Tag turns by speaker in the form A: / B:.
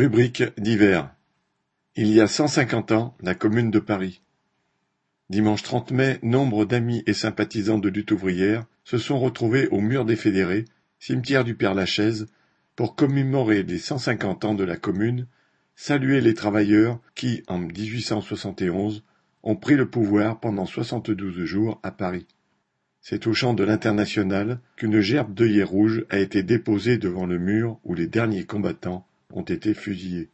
A: Rubrique divers. Il y a cent cinquante ans, la Commune de Paris. Dimanche trente mai, nombre d'amis et sympathisants de lutte ouvrière se sont retrouvés au Mur des Fédérés, cimetière du Père-Lachaise, pour commémorer les cent cinquante ans de la Commune, saluer les travailleurs qui, en 1871, ont pris le pouvoir pendant soixante-douze jours à Paris. C'est au champ de l'Internationale qu'une gerbe d'œillets rouges a été déposée devant le mur où les derniers combattants ont été fusillés.